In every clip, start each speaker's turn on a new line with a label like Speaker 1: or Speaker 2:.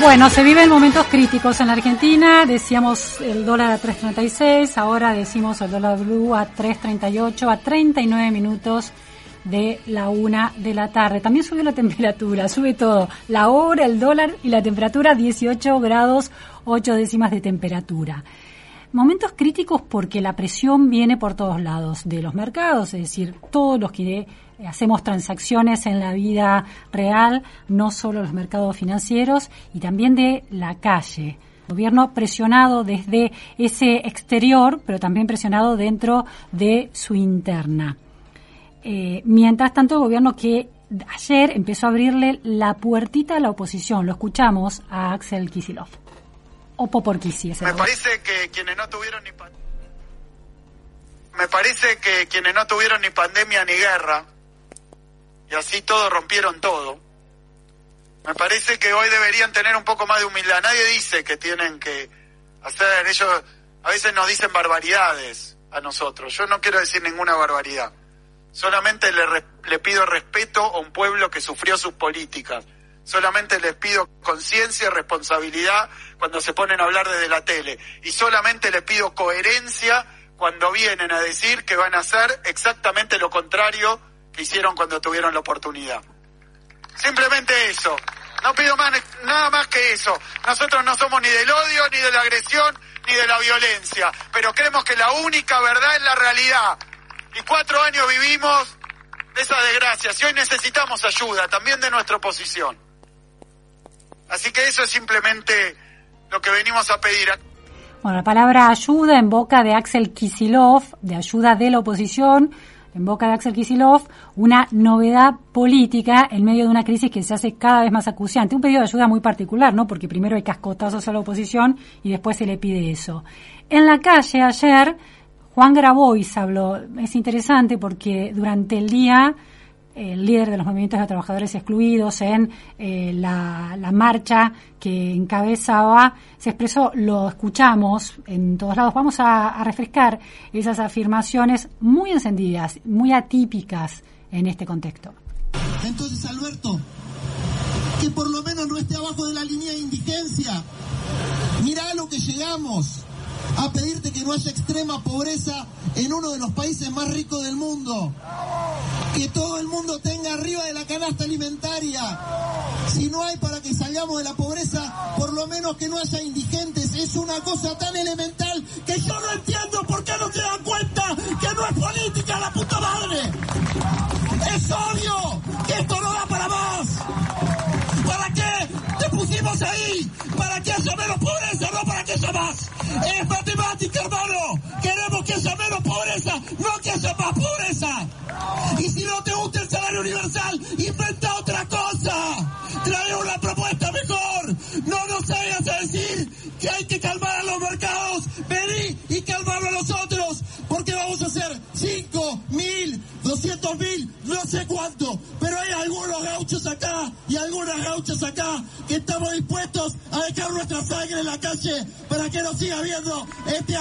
Speaker 1: Bueno, se viven momentos críticos en la Argentina. Decíamos el dólar a 3.36, ahora decimos el dólar blue a 3.38, a 39 minutos de la una de la tarde. También subió la temperatura, sube todo. La hora, el dólar y la temperatura 18 grados 8 décimas de temperatura. Momentos críticos porque la presión viene por todos lados de los mercados, es decir, todos los que hacemos transacciones en la vida real, no solo los mercados financieros, y también de la calle. gobierno presionado desde ese exterior, pero también presionado dentro de su interna. Eh, mientras tanto, el gobierno que ayer empezó a abrirle la puertita a la oposición. Lo escuchamos a Axel Kisilov.
Speaker 2: Me parece que quienes no tuvieron ni me parece que quienes no tuvieron ni pandemia ni guerra y así todos rompieron todo. Me parece que hoy deberían tener un poco más de humildad. Nadie dice que tienen que hacer ellos a veces nos dicen barbaridades a nosotros. Yo no quiero decir ninguna barbaridad. Solamente le, le pido respeto a un pueblo que sufrió sus políticas. Solamente les pido conciencia y responsabilidad cuando se ponen a hablar desde la tele. Y solamente les pido coherencia cuando vienen a decir que van a hacer exactamente lo contrario que hicieron cuando tuvieron la oportunidad. Simplemente eso. No pido más, nada más que eso. Nosotros no somos ni del odio, ni de la agresión, ni de la violencia. Pero creemos que la única verdad es la realidad y cuatro años vivimos de esa desgracia. y hoy necesitamos ayuda, también de nuestra oposición. Así que eso es simplemente lo que venimos a pedir.
Speaker 1: Bueno, la palabra ayuda en boca de Axel Kisilov, de ayuda de la oposición, en boca de Axel Kisilov, una novedad política en medio de una crisis que se hace cada vez más acuciante. Un pedido de ayuda muy particular, ¿no? Porque primero hay cascotazos a la oposición y después se le pide eso. En la calle ayer Juan Grabois habló, es interesante porque durante el día el líder de los movimientos de trabajadores excluidos en eh, la, marcha que encabezaba, se expresó, lo escuchamos en todos lados, vamos a, refrescar esas afirmaciones muy encendidas, muy atípicas en este contexto.
Speaker 3: Entonces, Alberto, que por lo menos no esté abajo de la línea de indigencia. Mirá lo que llegamos a pedirte que no haya extrema pobreza en uno de los países más ricos del mundo. Que todo el mundo tenga arriba de la canasta alimentaria. Si no hay para que salgamos de la pobreza, por lo menos que no haya indigentes. Es una cosa tan elemental que yo no entiendo por qué no se dan cuenta que no es política la puta madre. Es obvio te pusimos ahí? ¿Para que haya menos pobreza? No para que haya más. Es matemática, hermano. Queremos que haya menos pobreza, no que haya más pobreza. Y si no te gusta el salario universal, inventa otra cosa. Trae una propuesta mejor. No nos vayas a decir que hay que calmar a los mercados. Vení y calmarlo a nosotros. Porque vamos a hacer 5 mil, 200 mil, no sé cuánto. Pero hay algunos gauchos acá y algunas gauchas acá para que nos siga este.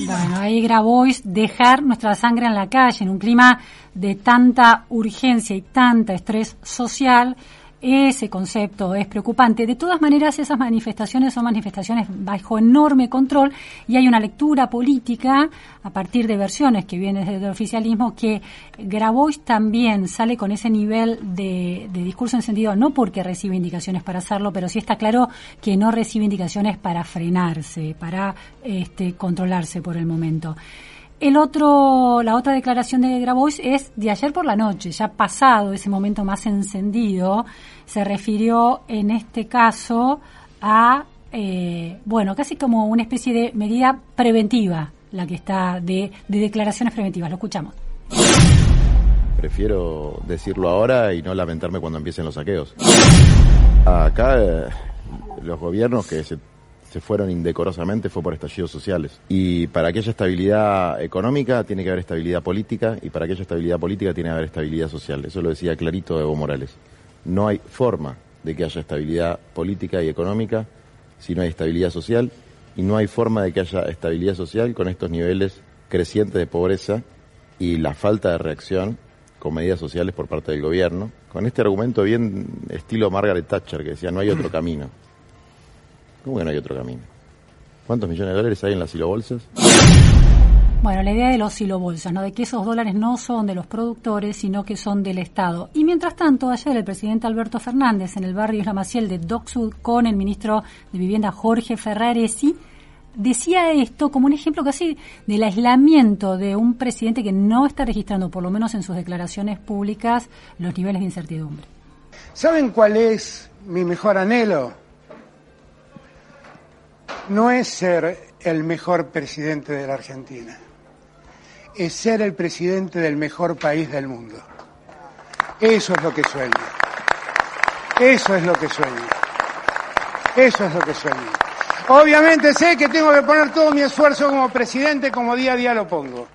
Speaker 1: Bueno, ahí Grabois dejar nuestra sangre en la calle en un clima de tanta urgencia y tanta estrés social ese concepto es preocupante. De todas maneras, esas manifestaciones son manifestaciones bajo enorme control y hay una lectura política a partir de versiones que vienen desde el oficialismo que Grabois también sale con ese nivel de, discurso encendido, no porque recibe indicaciones para hacerlo, pero sí está claro que no recibe indicaciones para frenarse, para este, controlarse por el momento. El otro, la otra declaración de Grabois es de ayer por la noche, ya pasado ese momento más encendido, se refirió en este caso a, eh, bueno, casi como una especie de medida preventiva, la que está de, de declaraciones preventivas. Lo escuchamos
Speaker 4: prefiero decirlo ahora y no lamentarme cuando empiecen los saqueos. Acá eh, los gobiernos que se, se fueron indecorosamente fue por estallidos sociales. Y para que haya estabilidad económica tiene que haber estabilidad política y para que haya estabilidad política tiene que haber estabilidad social. Eso lo decía clarito Evo Morales. No hay forma de que haya estabilidad política y económica si no hay estabilidad social y no hay forma de que haya estabilidad social con estos niveles crecientes de pobreza y la falta de reacción con medidas sociales por parte del gobierno, con este argumento bien estilo Margaret Thatcher, que decía no hay otro camino. ¿Cómo que no hay otro camino? ¿Cuántos millones de dólares hay en las silobolsas?
Speaker 1: Bueno, la idea de los silobolsas, ¿no? De que esos dólares no son de los productores, sino que son del Estado. Y mientras tanto, ayer el presidente Alberto Fernández en el barrio Isla Maciel de Dock Sud con el ministro de Vivienda Jorge Ferraresi decía esto como un ejemplo casi del aislamiento de un presidente que no está registrando, por lo menos en sus declaraciones públicas, los niveles de incertidumbre.
Speaker 5: ¿Saben cuál es mi mejor anhelo? No es ser el mejor presidente de la Argentina, es ser el presidente del mejor país del mundo. Eso es lo que sueño. Eso es lo que sueño. Eso es lo que sueño. Obviamente sé que tengo que poner todo mi esfuerzo como presidente como día a día lo pongo.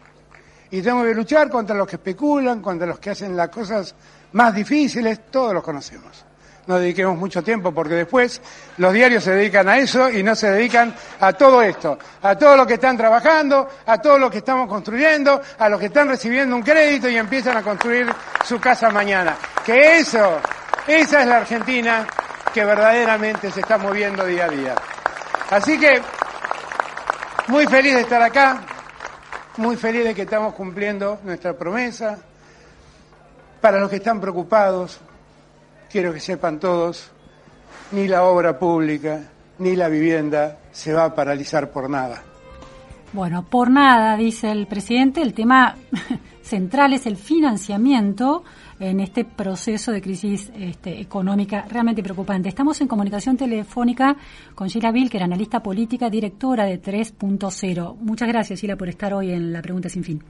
Speaker 5: Y tengo que luchar contra los que especulan, contra los que hacen las cosas más difíciles, todos los conocemos. No dediquemos mucho tiempo porque después los diarios se dedican a eso y no se dedican a todo esto, a todo lo que están trabajando, a todo lo que estamos construyendo, a los que están recibiendo un crédito y empiezan a construir su casa mañana. Que eso, esa es la Argentina que verdaderamente se está moviendo día a día. Así que muy feliz de estar acá, muy feliz de que estamos cumpliendo nuestra promesa. Para los que están preocupados, quiero que sepan todos, ni la obra pública ni la vivienda se va a paralizar por nada.
Speaker 1: Bueno, por nada, dice el presidente, el tema central es el financiamiento en este proceso de crisis este, económica realmente preocupante. Estamos en comunicación telefónica con Sheila Vilker, analista política, directora de 3.0. Muchas gracias, Sheila, por estar hoy en la Pregunta Sin Fin.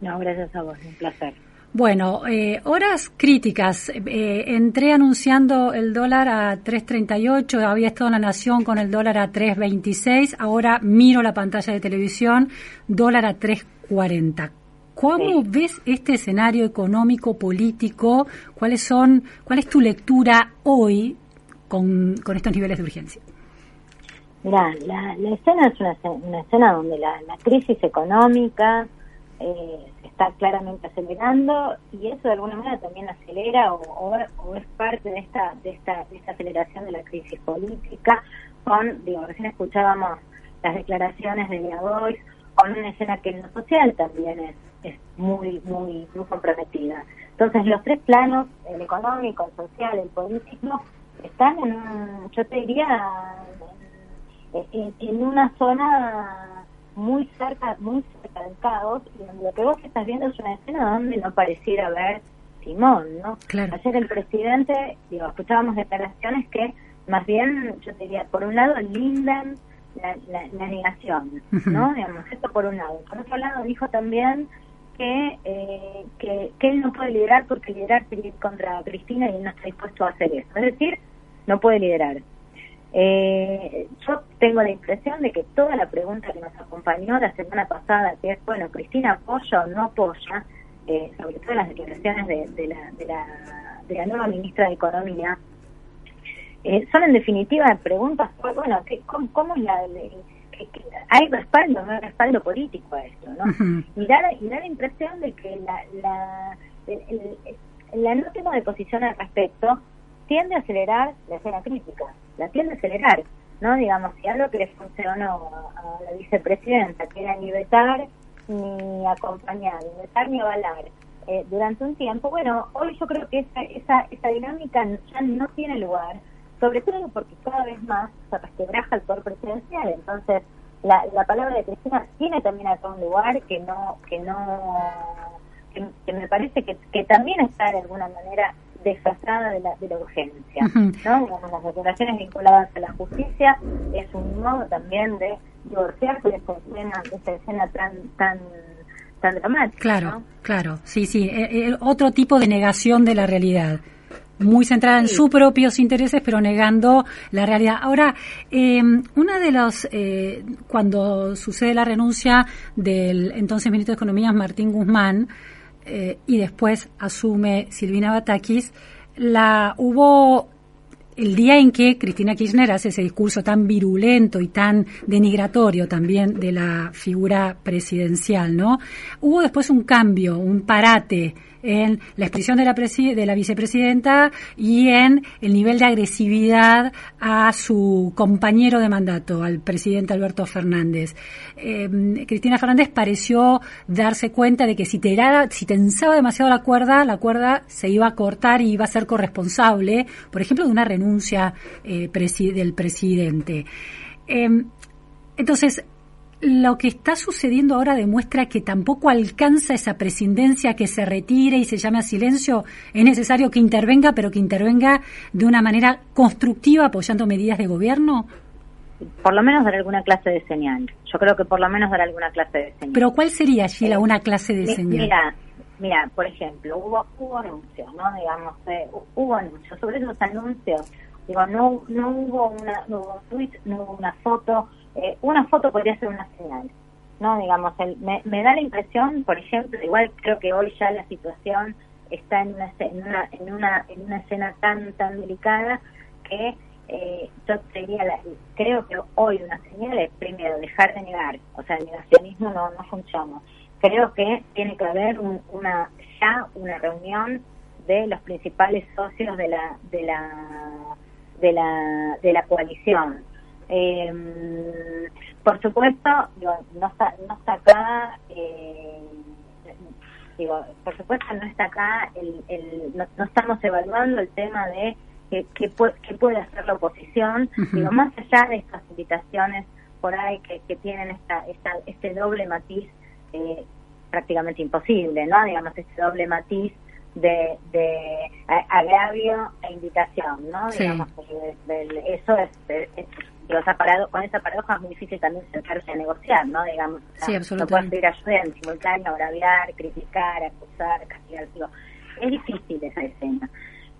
Speaker 6: No, gracias a vos, un placer.
Speaker 1: Bueno, eh, horas críticas. Eh, entré anunciando el dólar a 3.38, había estado en la Nación con el dólar a 3.26, ahora miro la pantalla de televisión, dólar a 3.40. ¿Cómo ves este escenario económico, político? ¿Cuáles son, ¿Cuál es tu lectura hoy con, estos niveles de urgencia?
Speaker 6: Mira, la, escena es una, escena donde la, crisis económica eh, está claramente acelerando y eso de alguna manera también acelera o, es parte de esta, de esta, de esta aceleración de la crisis política con, digo, recién escuchábamos las declaraciones de Boyce, con una escena que en lo social también es es muy, muy, muy comprometida. Entonces, los tres planos, el económico, el social, el político, están en, yo te diría, en, una zona muy cerca, muy cerca del caos, y lo que vos estás viendo es una escena donde no pareciera haber Simón, ¿no? Ayer el presidente, digo, escuchábamos declaraciones que más bien, yo te diría, por un lado lindan la, la, negación, ¿no? Digamos, esto por un lado. Por otro lado, dijo también eh, que, que, él no puede liderar porque liderar sería contra Cristina y él no está dispuesto a hacer eso. Es decir, no puede liderar. Eh, yo tengo la impresión de que toda la pregunta que nos acompañó la semana pasada, que es, bueno, Cristina apoya o no apoya, eh, sobre todo las declaraciones de, de, la, de, la, de la nueva ministra de Economía, son en definitiva preguntas, bueno, ¿cómo, cómo es la, hay respaldo, no hay respaldo político a esto, ¿no? y, da, la impresión de que la, la, la no tema de posición al respecto tiende a acelerar la escena crítica, la tiende a acelerar, ¿no? Digamos, si algo que le funcionó a, la vicepresidenta, que era ni vetar ni acompañar, ni vetar ni avalar, eh, durante un tiempo, bueno, hoy yo creo que esa, esa, esa dinámica ya no tiene lugar, sobre todo porque cada vez más se resquebraja el poder presidencial, entonces la, la palabra de Cristina tiene también acá un lugar que no, que no, que, me parece que, que también está de alguna manera desfasada de la, de la urgencia, ¿no? las declaraciones vinculadas a la justicia es un modo también de divorciarse de esta escena, de esta escena tan, tan tan dramática.
Speaker 1: Claro, claro, sí, sí, eh, eh, otro tipo de negación de la realidad muy centrada en sus propios intereses, pero negando la realidad. Ahora, eh, una de los, eh, cuando sucede la renuncia del entonces ministro de Economía, Martín Guzmán, eh, y después asume Silvina Batakis, la hubo el día en que Cristina Kirchner hace ese discurso tan virulento y tan denigratorio también de la figura presidencial, ¿no? Hubo después un cambio, un parate en la expresión de la, de la vicepresidenta y en el nivel de agresividad a su compañero de mandato, al presidente Alberto Fernández. Eh, Cristina Fernández pareció darse cuenta de que si, te si tensaba demasiado la cuerda, la cuerda se iba a cortar y iba a ser corresponsable, por ejemplo, de una renuncia eh, del presidente. Eh, entonces, lo que está sucediendo ahora demuestra que tampoco alcanza esa presidencia que se retire y se llame a silencio. Es necesario que intervenga, pero que intervenga de una manera constructiva apoyando medidas de gobierno.
Speaker 6: Por lo menos dar alguna clase de señal. Yo creo que por lo menos dar alguna clase de señal.
Speaker 1: Pero ¿cuál sería, Sheila, una clase de señal?
Speaker 6: Mira, mira, por ejemplo, hubo, hubo anuncios, ¿no? Digamos, eh, hubo anuncios. Sobre esos anuncios, digo, no, no hubo una, no hubo un tweet, no hubo una foto, eh, una foto podría ser una señal, ¿no? Digamos, me, da la impresión, por ejemplo, igual creo que hoy ya la situación está en una, en una, en una, en una escena tan, tan delicada que eh, yo diría, creo que hoy una señal es primero dejar de negar, o sea, el negacionismo no, no funciona. Creo que tiene que haber una ya una reunión de los principales socios de la de la de la de la coalición eh, por supuesto, no, está, no está acá, eh, digo, por supuesto no está acá, el, el, no, estamos evaluando el tema de qué, qué, puede, hacer la oposición, digo, más allá de estas invitaciones por ahí que, que tienen esta, esta, este doble matiz eh, prácticamente imposible, ¿no? Digamos, este doble matiz de, de agravio e invitación, ¿no? Digamos, eso es, es con esa paradoja es muy difícil también sentarse a negociar, ¿no? Digamos,
Speaker 1: sí,
Speaker 6: no puedes pedir ayuda en simultáneo, agraviar, criticar, acusar, castigar. es difícil esa escena,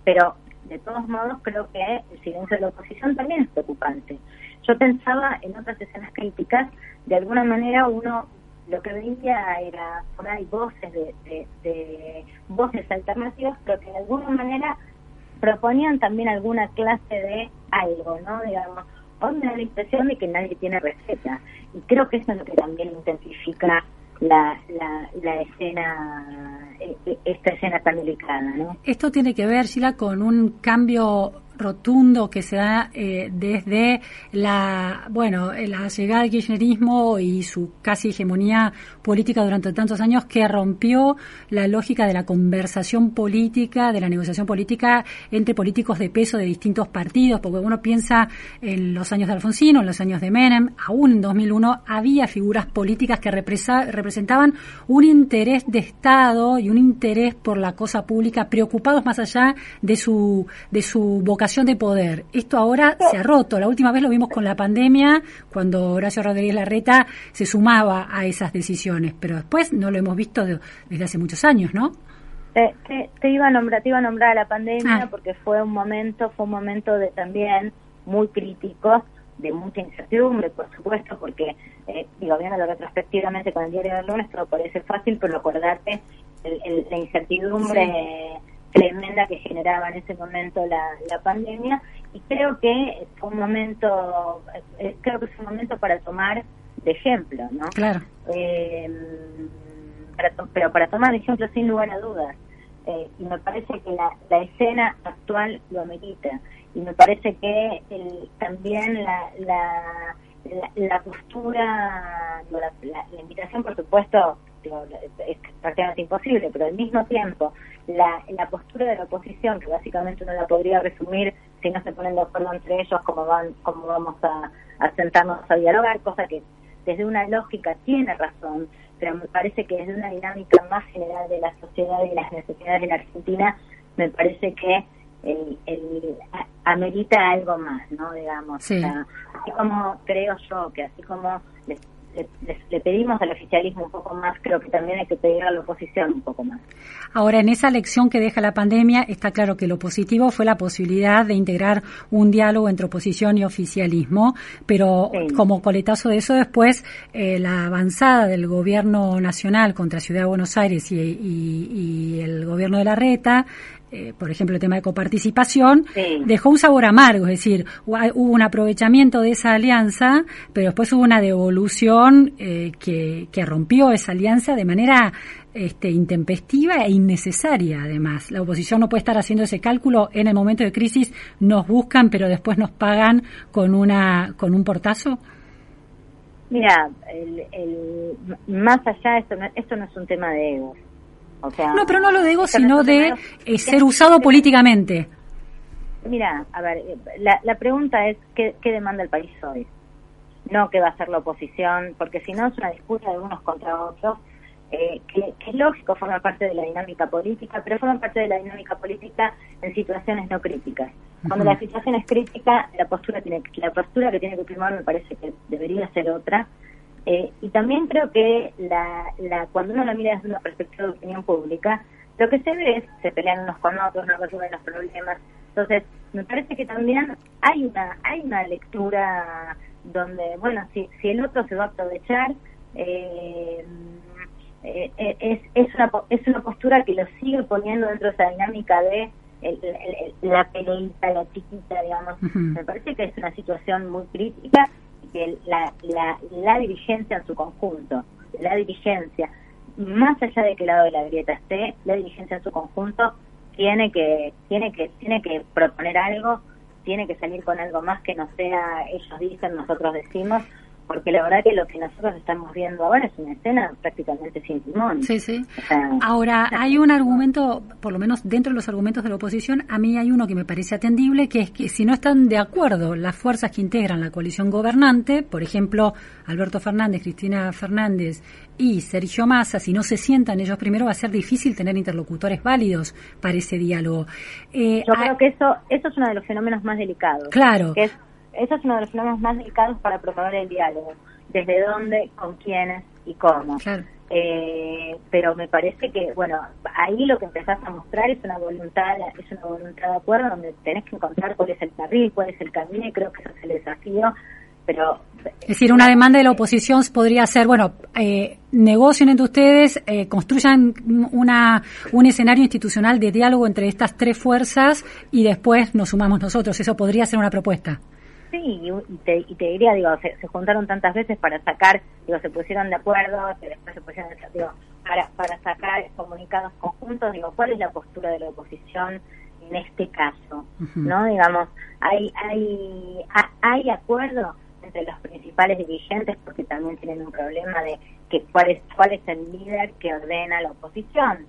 Speaker 6: pero de todos modos creo que el silencio de la oposición también es preocupante. Yo pensaba en otras escenas críticas, de alguna manera uno lo que veía era por ahí voces de, de voces alternativas, pero que de alguna manera proponían también alguna clase de algo, ¿no? Digamos, hoy me da la impresión de que nadie tiene receta. Y creo que eso es lo que también intensifica la, la, la escena, eh, eh, esta escena tan delicada, ¿no?
Speaker 1: Esto tiene que ver, Sheila, con un cambio rotundo que se da eh, desde la bueno la llegada del kirchnerismo y su casi hegemonía política durante tantos años que rompió la lógica de la conversación política de la negociación política entre políticos de peso de distintos partidos porque uno piensa en los años de Alfonsino en los años de Menem aún en 2001 había figuras políticas que representaban un interés de Estado y un interés por la cosa pública preocupados más allá de su de su vocación de poder. Esto ahora se ha roto. La última vez lo vimos con la pandemia, cuando Horacio Rodríguez Larreta se sumaba a esas decisiones, pero después no lo hemos visto desde hace muchos años, ¿no?
Speaker 6: Te, iba a nombrar, te iba a nombrar a la pandemia ah. porque fue un momento, fue un momento de también muy crítico, de mucha incertidumbre, por supuesto, porque, eh, digo, viendo retrospectivamente con el diario del lunes todo parece fácil, pero acordarte el, la incertidumbre tremenda que generaba en ese momento la, la pandemia y creo que fue un momento creo que es un momento para tomar de ejemplo no
Speaker 1: claro.
Speaker 6: Eh, pero para tomar de ejemplo sin lugar a dudas. Eh, y me parece que la, la escena actual lo amerita. Y me parece que el, también la, la, la, postura la, la invitación por supuesto es prácticamente imposible, pero al mismo tiempo la, la postura de la oposición, que básicamente uno la podría resumir si no se ponen de acuerdo entre ellos cómo, van, cómo vamos a, sentarnos a dialogar, cosa que desde una lógica tiene razón, pero me parece que desde una dinámica más general de la sociedad y las necesidades de la Argentina, me parece que el, el, amerita algo más, ¿no? Digamos, así como creo yo que así como le, pedimos al oficialismo un poco más, creo que también hay que pedir a la oposición un poco más.
Speaker 1: Ahora, en esa lección que deja la pandemia, está claro que lo positivo fue la posibilidad de integrar un diálogo entre oposición y oficialismo, pero como coletazo de eso después, eh, la avanzada del gobierno nacional contra Ciudad de Buenos Aires y, y el gobierno de la Reta, eh, por ejemplo, el tema de coparticipación, dejó un sabor amargo, es decir, hubo un aprovechamiento de esa alianza, pero después hubo una devolución eh, que, que, rompió esa alianza de manera este, intempestiva e innecesaria, además. La oposición no puede estar haciendo ese cálculo en el momento de crisis, nos buscan, pero después nos pagan con, una, con un portazo.
Speaker 6: Mira, el, el, más allá, esto no, esto no es un tema de egos
Speaker 1: no, pero no lo digo, sino de eh, ser usado políticamente.
Speaker 6: Mira, a ver, la, la pregunta es ¿qué, ¿qué demanda el país hoy? No qué va a hacer la oposición, porque si no es una disputa de unos contra otros, eh, que, es lógico, forma parte de la dinámica política, pero forma parte de la dinámica política en situaciones no críticas. Cuando la situación es crítica, la postura tiene la postura que tiene que primar me parece que debería ser otra, eh, y también creo que la, la, cuando uno la mira desde una perspectiva de opinión pública, lo que se ve es se pelean unos con otros, no resuelven los problemas. Entonces, me parece que también hay una hay una lectura donde, bueno, si, si el otro se va a aprovechar, eh, eh, es, es, una, es una postura que lo sigue poniendo dentro de esa dinámica de la peleita, la chiquita, digamos. Me parece que es una situación muy crítica que la, la, la dirigencia en su conjunto, la dirigencia, más allá de que lado de la grieta esté, la dirigencia en su conjunto tiene que, tiene que, tiene que proponer algo, tiene que salir con algo más que no sea ellos dicen, nosotros decimos, porque la verdad que lo que nosotros estamos viendo ahora es una escena prácticamente sin timón.
Speaker 1: Sí, sí. ahora, hay un argumento, por lo menos dentro de los argumentos de la oposición, a mí hay uno que me parece atendible, que es que si no están de acuerdo las fuerzas que integran la coalición gobernante, por ejemplo, Alberto Fernández, Cristina Fernández y Sergio Massa, si no se sientan ellos primero, va a ser difícil tener interlocutores válidos para ese diálogo.
Speaker 6: Eh, Yo creo que eso, eso es uno de los fenómenos más delicados.
Speaker 1: Claro.
Speaker 6: Que es eso es uno de los fenómenos más delicados para promover el diálogo. Desde dónde, con quiénes y cómo. Eh, pero me parece que, bueno, ahí lo que empezás a mostrar es una voluntad, es una voluntad de acuerdo donde tenés que encontrar cuál es el carril, cuál es el camino y creo que ese es el desafío. Pero,
Speaker 1: es decir, una demanda de la oposición podría ser, bueno, eh, negocien entre ustedes, eh, construyan una, un escenario institucional de diálogo entre estas tres fuerzas y después nos sumamos nosotros. Eso podría ser una propuesta.
Speaker 6: Sí, y te, y te diría, digo, se, juntaron tantas veces para sacar, digo, se pusieron de acuerdo, después se pusieron, digo, para, para sacar comunicados conjuntos, digo, ¿cuál es la postura de la oposición en este caso? ¿No? Digamos, hay, hay, hay acuerdo entre los principales dirigentes porque también tienen un problema de que cuál es, cuál es el líder que ordena la oposición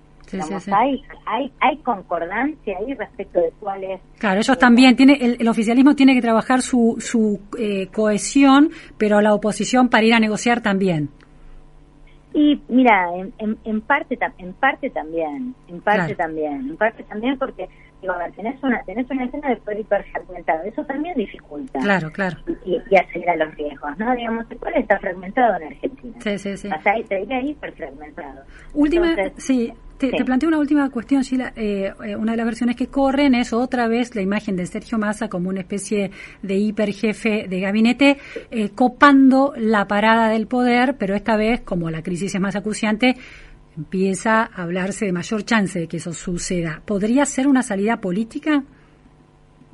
Speaker 6: hay, hay, hay concordancia ahí respecto de cuál es.
Speaker 1: Claro, ellos también, tiene, el, oficialismo tiene que trabajar su, su eh, cohesión, pero la oposición para ir a negociar también.
Speaker 6: Y mira, en, en, parte en parte también, en parte también, en parte también porque digo, a ver, tenés una tenés una escena de poder hiperfragmentado, eso también dificulta.
Speaker 1: Claro, claro.
Speaker 6: Y, y acelera los riesgos, ¿no? Digamos, el está fragmentado en Argentina. Sí, sí, sí. O sea, te diría hiperfragmentado.
Speaker 1: Última, sí, te, planteo una última cuestión, Sheila. Eh, eh, una de las versiones que corren es otra vez la imagen de Sergio Massa como una especie de hiperjefe de gabinete, eh, copando la parada del poder, pero esta vez, como la crisis es más acuciante, empieza a hablarse de mayor chance de que eso suceda. ¿Podría ser una salida política?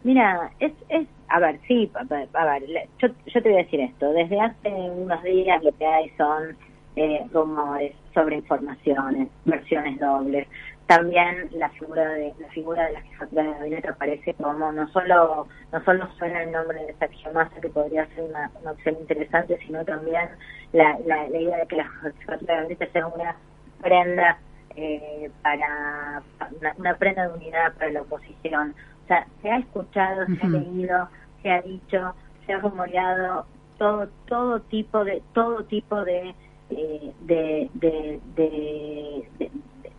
Speaker 6: Mira, es, es a ver, sí, a ver, yo, yo te voy a decir esto. Desde hace unos días lo que hay son eh, rumores, sobre informaciones, versiones dobles. También la figura de la figura de la jefatura de gabinete aparece como no solo no solo suena el nombre de Sergio Massa que podría ser una, opción interesante, sino también la, la, idea de que la jefatura de gabinete sea una prenda eh, para una, prenda de unidad para la oposición. O sea, se ha escuchado, se ha leído, se ha dicho, se ha rumoreado todo todo tipo de todo tipo de eh, de, de,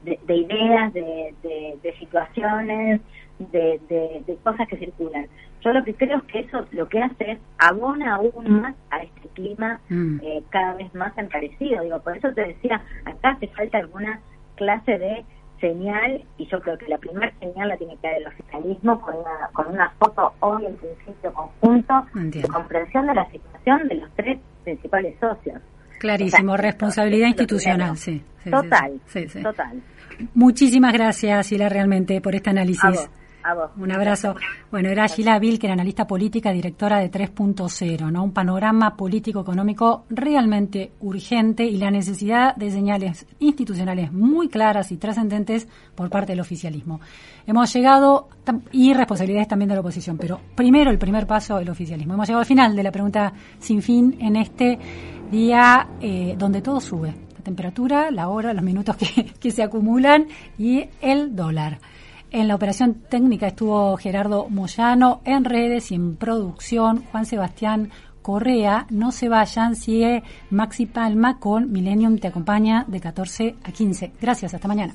Speaker 6: de, ideas, de, situaciones, de, cosas que circulan. Yo lo que creo es que eso lo que hace es abona aún más a este clima mm. eh, cada vez más encarecido. Digo, por eso te decía, acá hace falta alguna clase de señal y yo creo que la primera señal la tiene que dar el oficialismo con una, con una foto hoy en principio conjunto de comprensión de la situación de los tres principales socios.
Speaker 1: Clarísimo, responsabilidad institucional, sí,
Speaker 6: Total, total.
Speaker 1: Muchísimas gracias, Sila, realmente por este análisis. Un abrazo. Bueno, era Sheila Vilker, analista política, directora de 3.0, ¿no? Un panorama político-económico realmente urgente y la necesidad de señales institucionales muy claras y trascendentes por parte del oficialismo. Hemos llegado, y responsabilidades también de la oposición, pero primero el primer paso, el oficialismo. Hemos llegado al final de la pregunta sin fin en este día eh, donde todo sube. La temperatura, la hora, los minutos que, que se acumulan y el dólar. En la operación técnica estuvo Gerardo Moyano, en redes y en producción Juan Sebastián Correa. No se vayan, sigue Maxi Palma con Millennium Te acompaña de 14 a 15. Gracias, hasta mañana.